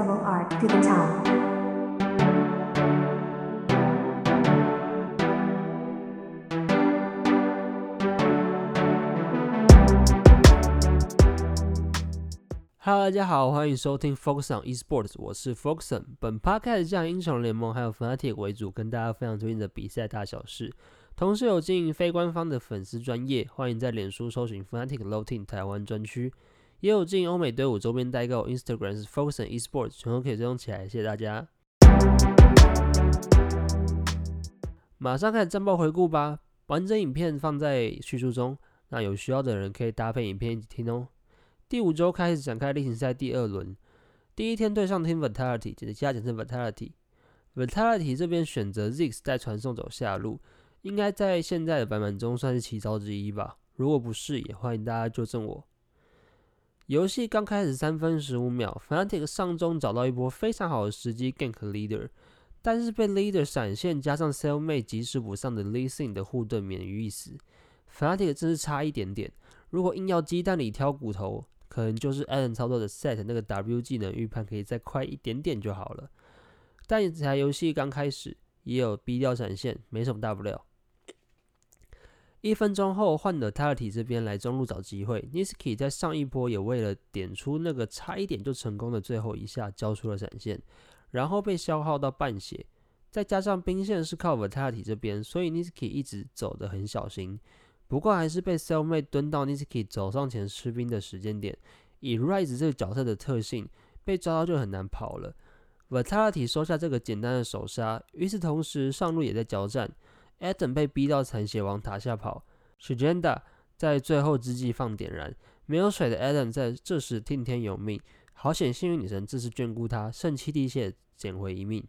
Hello，大家好，欢迎收听 Focus on Esports，我是 Foxon。本 podcast 将英雄联盟还有 Fnatic 为主，跟大家分享最近的比赛大小事。同时有经营非官方的粉丝专业，欢迎在脸书搜寻 Fnatic Loting 台湾专区，也有进欧美队伍周边代购，Instagram 是 Focus on Esports，全都可以追踪起来，谢谢大家。马上开始战报回顾吧，完整影片放在叙述中，那有需要的人可以搭配影片一起听哦。第五周开始展开例行赛第二轮，第一天对上 Team Vitality，简加简称 Vitality。Vitality 这边选择 Ziggs 带传送走下路，应该在现在的版本中算是奇招之一吧。如果不是，也欢迎大家纠正我。游戏刚开始三分十五秒，Fnatic 上中找到一波非常好的时机 gank Leader，但是被 Leader 闪现加上 s e l l m a t e 及时补上的 Lee Sin 的护盾免于一死。Fnatic 真是差一点点，如果硬要鸡蛋里挑骨头。可能就是 Allen 操作的 Set 那个 W 技能预判可以再快一点点就好了，但这台游戏刚开始也有 B 掉闪现，没什么大不了。一分钟后换了 Tality 这边来中路找机会，Niski 在上一波也为了点出那个差一点就成功的最后一下交出了闪现，然后被消耗到半血，再加上兵线是靠 Vitality 这边，所以 Niski 一直走得很小心。不过还是被 Cellmate 蹲到 Niski 走上前吃兵的时间点，以 Rise 这个角色的特性，被抓到就很难跑了。Vitality 收下这个简单的手杀，与此同时上路也在交战，Adam 被逼到残血往塔下跑 s h a j e n d a 在最后之际放点燃，没有水的 Adam 在这时听天由命，好险幸运女神这次眷顾他，圣七滴血捡回一命。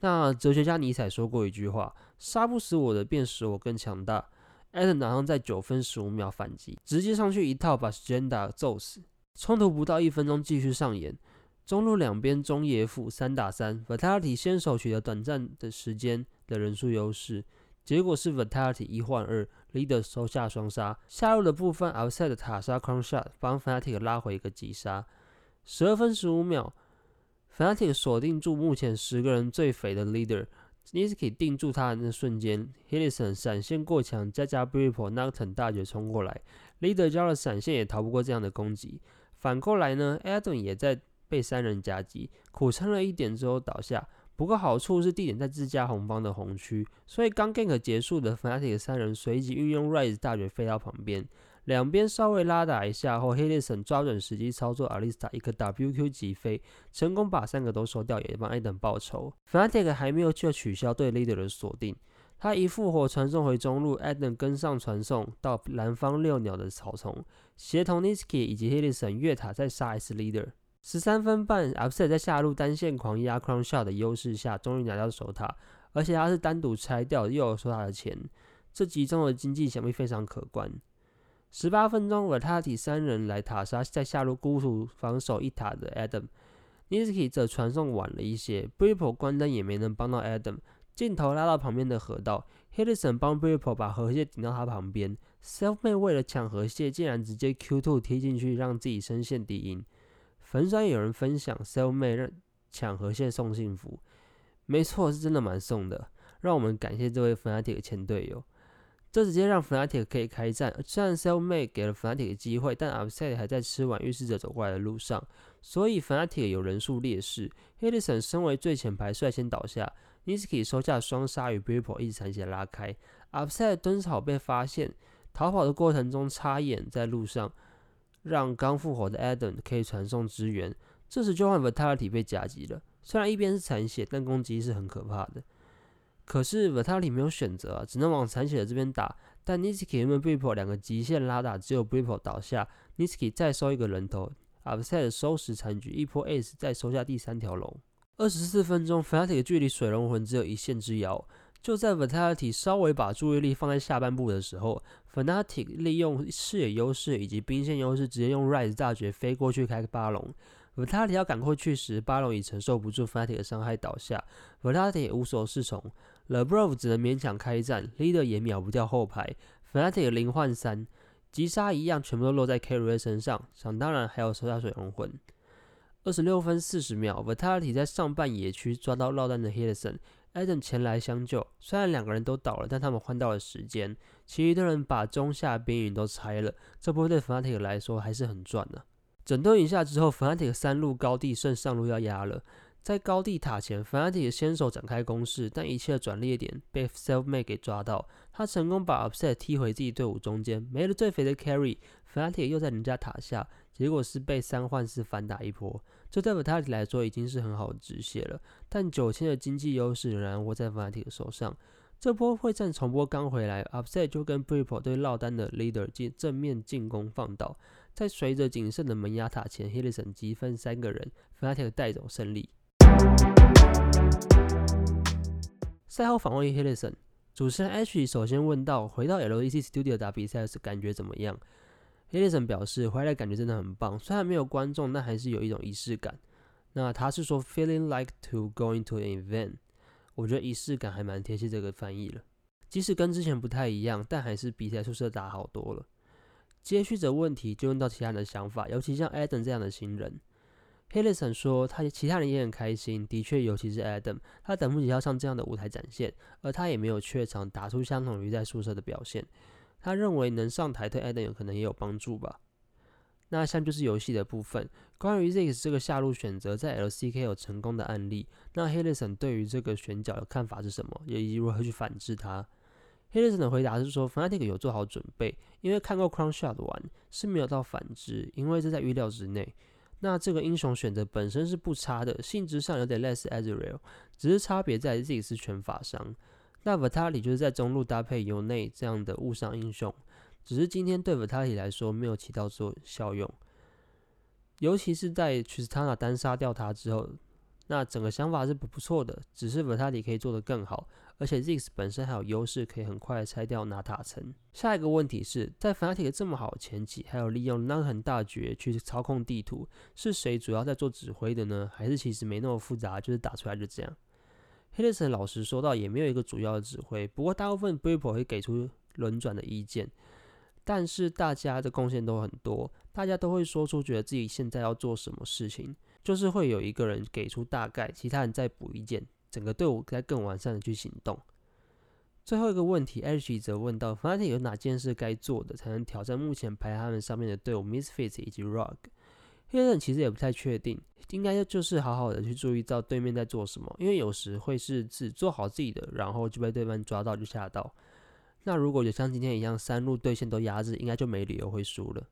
那哲学家尼采说过一句话：杀不死我的，便使我更强大。”Adam 马上在九分十五秒反击，直接上去一套把 Sjenda 揍死。冲突不到一分钟继续上演，中路两边中野辅三打三，Vitality 先手取得短暂的时间的人数优势，结果是 Vitality 一换二，Leader 收下双杀。下路的部分，Outside 塔杀 c r o n Shot 帮 Fnatic 拉回一个急杀。十二分十五秒，Fnatic 锁定住目前十个人最肥的 Leader。Niski 定住他的那瞬间 h i l l i s o n 闪现过墙，再加 b r i p o Nocturne 大绝冲过来，Leader 交了闪现也逃不过这样的攻击。反过来呢，Adam 也在被三人夹击，苦撑了一点之后倒下。不过好处是地点在自家红方的红区，所以刚 gank 结束的 Fnatic 三人随即运用 Rise 大绝飞到旁边。两边稍微拉打一下后 h i l l i s o n 抓准时机操作 Alista 一个 WQ 急飞，成功把三个都收掉，也帮 Adam 报仇。Fnatic 还没有去取消对 Leader 的锁定，他一复活传送回中路，Adam 跟上传送到蓝方六鸟的草丛，协同 Niski 以及 h i l l i s o n 越塔再杀一次 Leader。十三分半，Upset 在下路单线狂压 Crown Shot 的优势下，终于拿到守塔，而且他是单独拆掉，又有收塔的钱，这集中的经济想必非常可观。十八分钟，Vitality 三人来塔杀，在下路孤独防守一塔的 adam，nizki 则传送晚了一些 b r i p o 关灯也没能帮到 Adam，镜头拉到旁边的河道 h i l l i s o n 帮 b r i p o 把河蟹顶到他旁边，Selfmade 为了抢河蟹，竟然直接 Q2 踢进去，让自己深陷敌营。粉酸有人分享 Selfmade 让抢河蟹送幸福，没错，是真的蛮送的，让我们感谢这位 Fnatic 前队友。这直接让 Fnatic 可以开战。虽然 s e l l m a t e 给了 Fnatic 机会，但 Upset 还在吃完预示者走过来的路上，所以 Fnatic 有人数劣势。h i l l i s o n 身为最前排率先倒下，Niski 收下双杀与 b r i p o 一起残血拉开。Upset 蹲草被发现，逃跑的过程中插眼在路上，让刚复活的 Adam 可以传送支援。这时就换 Vitality 被夹击了，虽然一边是残血，但攻击是很可怕的。可是 Vitality 没有选择，只能往残血的这边打。但 Niski 和 b r i p o 两个极限拉打，只有 b r i p o 倒下，Niski 再收一个人头，Upset 收拾残局，一波 Ace 再收下第三条龙。二十四分钟，Fnatic 距离水龙魂只有一线之遥。就在 Vitality 稍微把注意力放在下半部的时候，Fnatic 利用视野优势以及兵线优势，直接用 Rise 大绝飞过去开八龙。Vitality 要赶过去时，巴龙已承受不住 Fnatic 的伤害倒下，Vitality 也无所适从。The Brave 只能勉强开战，Leader 也秒不掉后排，Fnatic 零换三，击杀一样全部都落在 Carry 身上，想当然还有收下水龙魂。二十六分四十秒，Vitality 在上半野区抓到落单的 Hilson，艾登前来相救，虽然两个人都倒了，但他们换到了时间，其余的人把中下边缘都拆了，这波对 Fnatic 来说还是很赚的。整顿一下之后，Fnatic 三路高地剩上路要压了。在高地塔前，Fnatic 先手展开攻势，但一切的转捩点被 Selfmade 给抓到。他成功把 Upset 踢回自己队伍中间，没了最肥的 Carry，Fnatic 又在人家塔下，结果是被三换四反打一波。这对 Fnatic 来说已经是很好的止血了，但九千的经济优势仍然握在 Fnatic 手上。这波会战重播刚回来，Upset 就跟 b r i p o 对落单的 Leader 进正面进攻放倒，在随着仅剩的门牙塔前 h i l l s o n 积分三个人，Fnatic 带走胜利。赛后访问 h i l l s o n 主持人 H 首先问到：“回到 LEC Studio 打比赛时感觉怎么样 h i l l s o n 表示：“回来感觉真的很棒，虽然没有观众，但还是有一种仪式感。”那他是说：“Feeling like to going to an event。”我觉得仪式感还蛮贴切这个翻译了，即使跟之前不太一样，但还是比在宿舍打好多了。接续着问题就问到其他人的想法，尤其像 Adam 这样的新人。h i l l s o n 说，他其他人也很开心，的确，尤其是 Adam，他等不及要上这样的舞台展现，而他也没有怯场，打出相同于在宿舍的表现。他认为能上台对 Adam 有可能也有帮助吧。那下面就是游戏的部分，关于 Zix 这个下路选择在 LCK 有成功的案例，那 h i l l s o n 对于这个选角的看法是什么，以及如何去反制他 h i l l s o n 的回答是说，Fnatic 有做好准备，因为看过 Crown Shot 玩是没有到反制，因为这在预料之内。那这个英雄选择本身是不差的，性质上有点类似 Azrael，只是差别在自己是全法伤。那 Vitali 就是在中路搭配由内这样的误伤英雄，只是今天对 Vitali 来说没有起到作效用，尤其是在 Tristana 单杀掉他之后，那整个想法是不不错的，只是 Vitali 可以做得更好。而且 Ziggs 本身还有优势，可以很快拆掉拿塔层。下一个问题是在 Fnatic 这么好的前期，还有利用 n 很大绝去操控地图，是谁主要在做指挥的呢？还是其实没那么复杂，就是打出来就这样 h i l l s o n 老实说到，也没有一个主要的指挥。不过大部分 b r i p o 会给出轮转的意见，但是大家的贡献都很多，大家都会说出觉得自己现在要做什么事情，就是会有一个人给出大概，其他人再补意见。整个队伍该更完善的去行动。最后一个问题，H 则问到：Fnatic 有哪件事该做的，才能挑战目前排他们上面的队伍 Misfits 以及 Rogue？黑人其实也不太确定，应该就是好好的去注意到对面在做什么，因为有时会是只做好自己的，然后就被对方抓到就吓到。那如果有像今天一样三路对线都压制，应该就没理由会输了。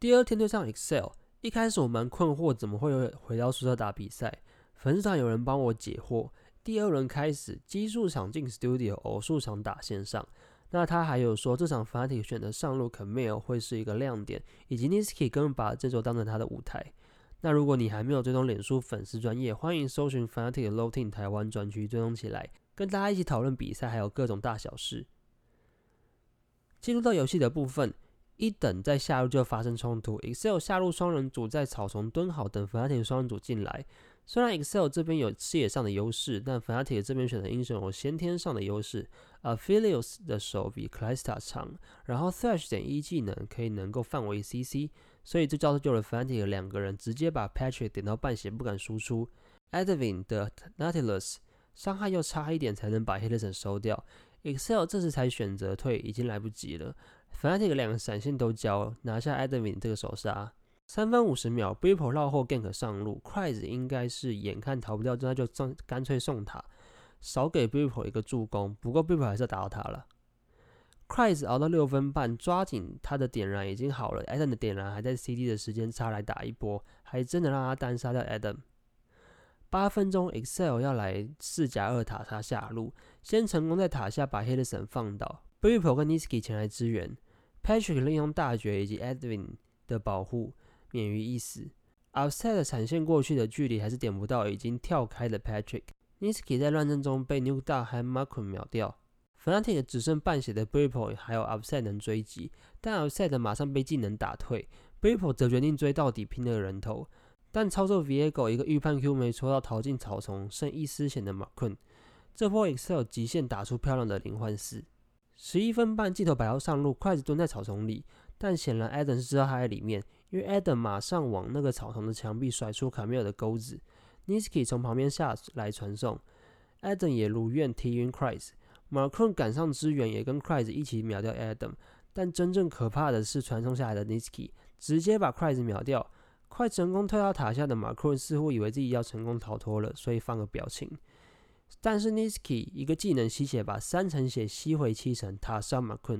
第二天对上 Excel。一开始我蛮困惑，怎么会回到宿舍打比赛？粉丝团有人帮我解惑。第二轮开始，奇数场进 Studio，偶数场打线上。那他还有说，这场 Fate 选的上路 Camille 会是一个亮点，以及 Niski 根本把这周当成他的舞台。那如果你还没有追踪脸书粉丝专业，欢迎搜寻 Fnatic Loading 台湾专区追踪起来，跟大家一起讨论比赛，还有各种大小事。进入到游戏的部分。一等在下路就发生冲突，Excel 下路双人组在草丛蹲好，等 Fnatic 双人组进来。虽然 Excel 这边有视野上的优势，但 Fnatic 这边选的英雄有先天上的优势。a p h i l i u s 的手比 c l y s t a 长，然后 Thresh 点一技能可以能够范围 CC，所以这招就了 Fnatic 两个人直接把 Patrick 点到半血不敢输出。Edwin 的 Nautilus 伤害又差一点才能把 h i l l s o n 收掉，Excel 这时才选择退，已经来不及了。Fnatic 两个闪现都交，拿下 Edwin 这个首杀。三分五十秒 b r i p o 绕后 gank 上路 c r i s 应该是眼看逃不掉，那就送干脆送塔，少给 Bippo 一个助攻。不过 Bippo 还是要打到他了。c r i s 熬到六分半，抓紧他的点燃已经好了，Adam 的点燃还在 CD 的时间差来打一波，还真的让他单杀掉 Adam。八分钟，Excel 要来四加二塔他下路，先成功在塔下把 h i l s o n 放倒 b r i p o 跟 Niski 前来支援。Patrick 利用大绝以及 Edwin 的保护，免于一死。Outside 闪现过去的距离还是点不到已经跳开的 Patrick。Niski 在乱战中被 New Da 和 Markun 秒掉。Fnatic 只剩半血的 b r i p o 还有 Outside 能追击，但 Outside 马上被技能打退。b r i p o 则决定追到底拼了人头，但操作 Viego 一个预判 Q 没戳到，逃进草丛，剩一丝血的 Markun。这波 Excel 极限打出漂亮的零换四。十一分半，镜头摆到上路，筷子蹲在草丛里，但显然 Adam 是知道他在里面，因为 Adam 马上往那个草丛的墙壁甩出卡米尔的钩子，Niski 从旁边下来传送，Adam 也如愿踢晕 Christ，马克 n 赶上支援，也跟 Chris 一起秒掉 Adam，但真正可怕的是传送下来的 Niski 直接把 Chris 秒掉。快成功退到塔下的马克 n 似乎以为自己要成功逃脱了，所以放个表情。但是 Niski 一个技能吸血，把三层血吸回七层，塔上马克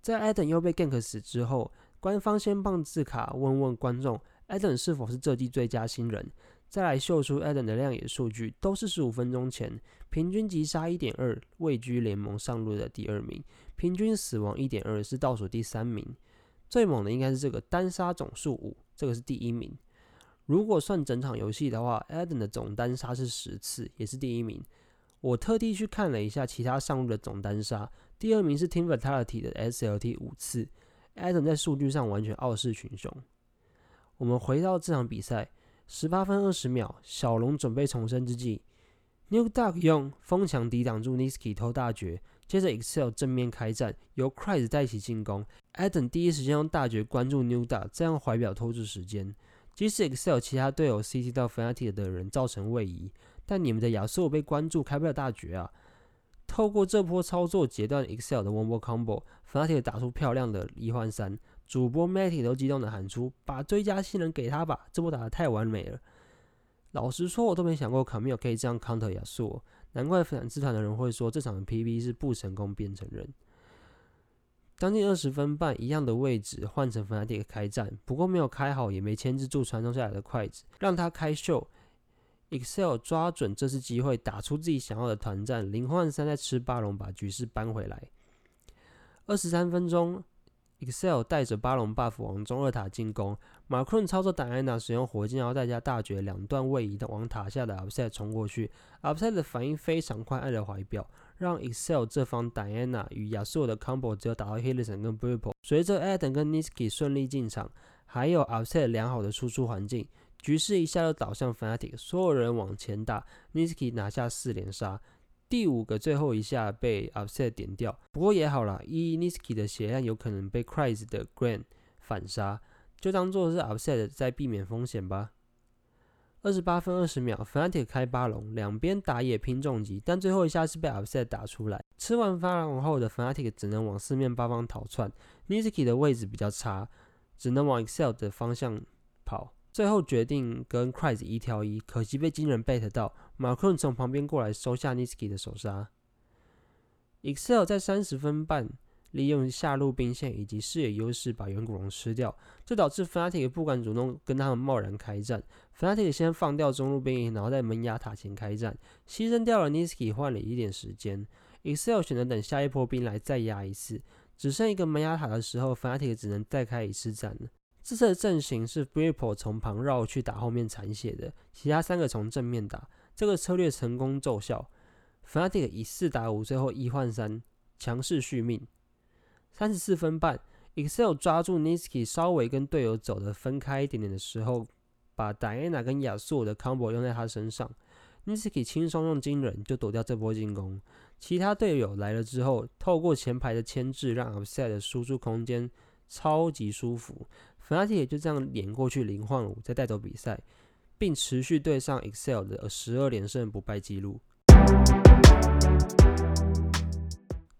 在 Adam 又被 gank 死之后，官方先放字卡问问观众，Adam 是否是这季最佳新人，再来秀出 Adam 的亮眼数据，都是十五分钟前平均击杀一点二，位居联盟上路的第二名，平均死亡一点二是倒数第三名。最猛的应该是这个单杀总数五，这个是第一名。如果算整场游戏的话，Adam 的总单杀是十次，也是第一名。我特地去看了一下其他上路的总单杀，第二名是 Team Vitality 的 SLT 五次，Adam 在数据上完全傲视群雄。我们回到这场比赛，十八分二十秒，小龙准备重生之际，New Duck 用风墙抵挡住 Niski 偷大绝。接着，Excel 正面开战，由 Christ 带起进攻。Adam 第一时间用大绝关注 New Duck，这样怀表拖住时间。即使 Excel 其他队友 CT 到 Fnatic 的人造成位移，但你们的亚瑟被关注，开不了大绝啊！透过这波操作截断 Excel 的 One More Combo，Fnatic 打出漂亮的一换三。主播 Matty 都激动的喊出：“把最佳新人给他吧！”这波打的太完美了。老实说，我都没想过 Camille 可以这样 counter 亚瑟。难怪粉丝团的人会说这场 PV 是不成功变成人。将近二十分半，一样的位置换成 Fnatic 开战，不过没有开好，也没牵制住传送下来的筷子，让他开秀。Excel 抓准这次机会，打出自己想要的团战，零换三再吃巴龙，把局势扳回来。二十三分钟。Excel 带着巴龙 buff 往中二塔进攻，马克 n 操作戴安娜使用火箭，后带加大绝两段位移的往塔下的 Upset 冲过去，Upset 的反应非常快，按着怀表，让 Excel 这方戴安娜与亚瑟的 combo 只有打到 h i l l i s o n 跟 b r i p l e 随着 Adam 跟 Niski 顺利进场，还有 Upset 良好的输出环境，局势一下就倒向 Fnatic，所有人往前打，Niski 拿下四连杀。第五个最后一下被 Upset 点掉，不过也好啦，一 Niski 的血量有可能被 Cris 的 Grand 反杀，就当做是 Upset 在避免风险吧。二十八分二十秒，Fnatic 开八龙，两边打野拼重击，但最后一下是被 Upset 打出来。吃完八龙后的 Fnatic 只能往四面八方逃窜，Niski 的位置比较差，只能往 Excel 的方向跑。最后决定跟 Christ 一挑一，可惜被金人 bait 到。马克从旁边过来收下 Niski 的手杀。Excel 在三十分半利用下路兵线以及视野优势把远古龙吃掉，这导致 Fnatic 不敢主动跟他们贸然开战。Fnatic 先放掉中路兵营，然后在门牙塔前开战，牺牲掉了 Niski，换了一点时间。Excel 选择等下一波兵来再压一次，只剩一个门牙塔的时候，Fnatic 只能再开一次战了。这次的阵型是 b r i p l e 从旁绕去打后面残血的，其他三个从正面打，这个策略成功奏效。Fnatic 以四打五，最后一换三，强势续命。三十四分半，Excel 抓住 Niski 稍微跟队友走的分开一点点的时候，把 Diana 跟亚瑟的 combo 用在他身上，Niski 轻松用惊人就躲掉这波进攻。其他队友来了之后，透过前排的牵制，让 Upset 的输出空间超级舒服。Fnatic 也就这样连过去零换五，再带走比赛，并持续对上 Excel 的十二连胜不败记录。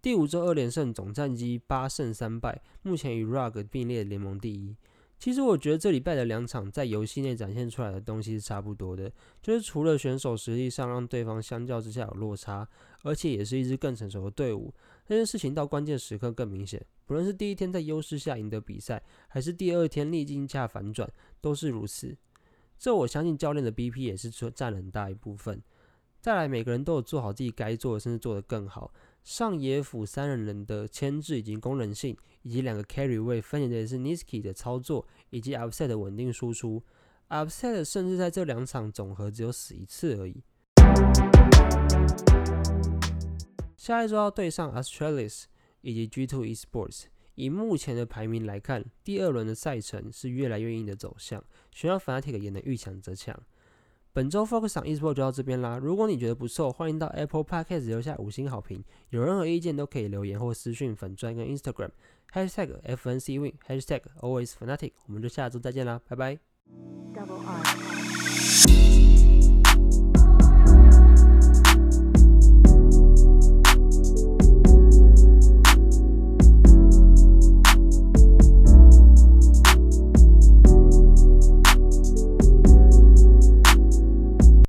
第五周二连胜，总战绩八胜三败，目前与 Rug 并列联盟第一。其实我觉得这礼拜的两场在游戏内展现出来的东西是差不多的，就是除了选手实力上让对方相较之下有落差，而且也是一支更成熟的队伍。这件事情到关键时刻更明显，不论是第一天在优势下赢得比赛，还是第二天逆境下反转，都是如此。这我相信教练的 BP 也是占了很大一部分。再来，每个人都有做好自己该做的，甚至做得更好。上野辅三人人的牵制以及功能性，以及两个 carry 位分别的是 Niski 的操作以及 Upset 的稳定输出。Upset 甚至在这两场总和只有死一次而已。下一周要对上 Australis 以及 G2 Esports。以目前的排名来看，第二轮的赛程是越来越硬的走向，需要 Fnatic 也能遇强则强。本周 focus 赏 eSport 就到这边啦。如果你觉得不错，欢迎到 Apple Podcast 留下五星好评。有任何意见都可以留言或私信粉钻跟 Instagramhashtag FNCWin hashtag Always Fanatic。我们就下周再见啦，拜拜！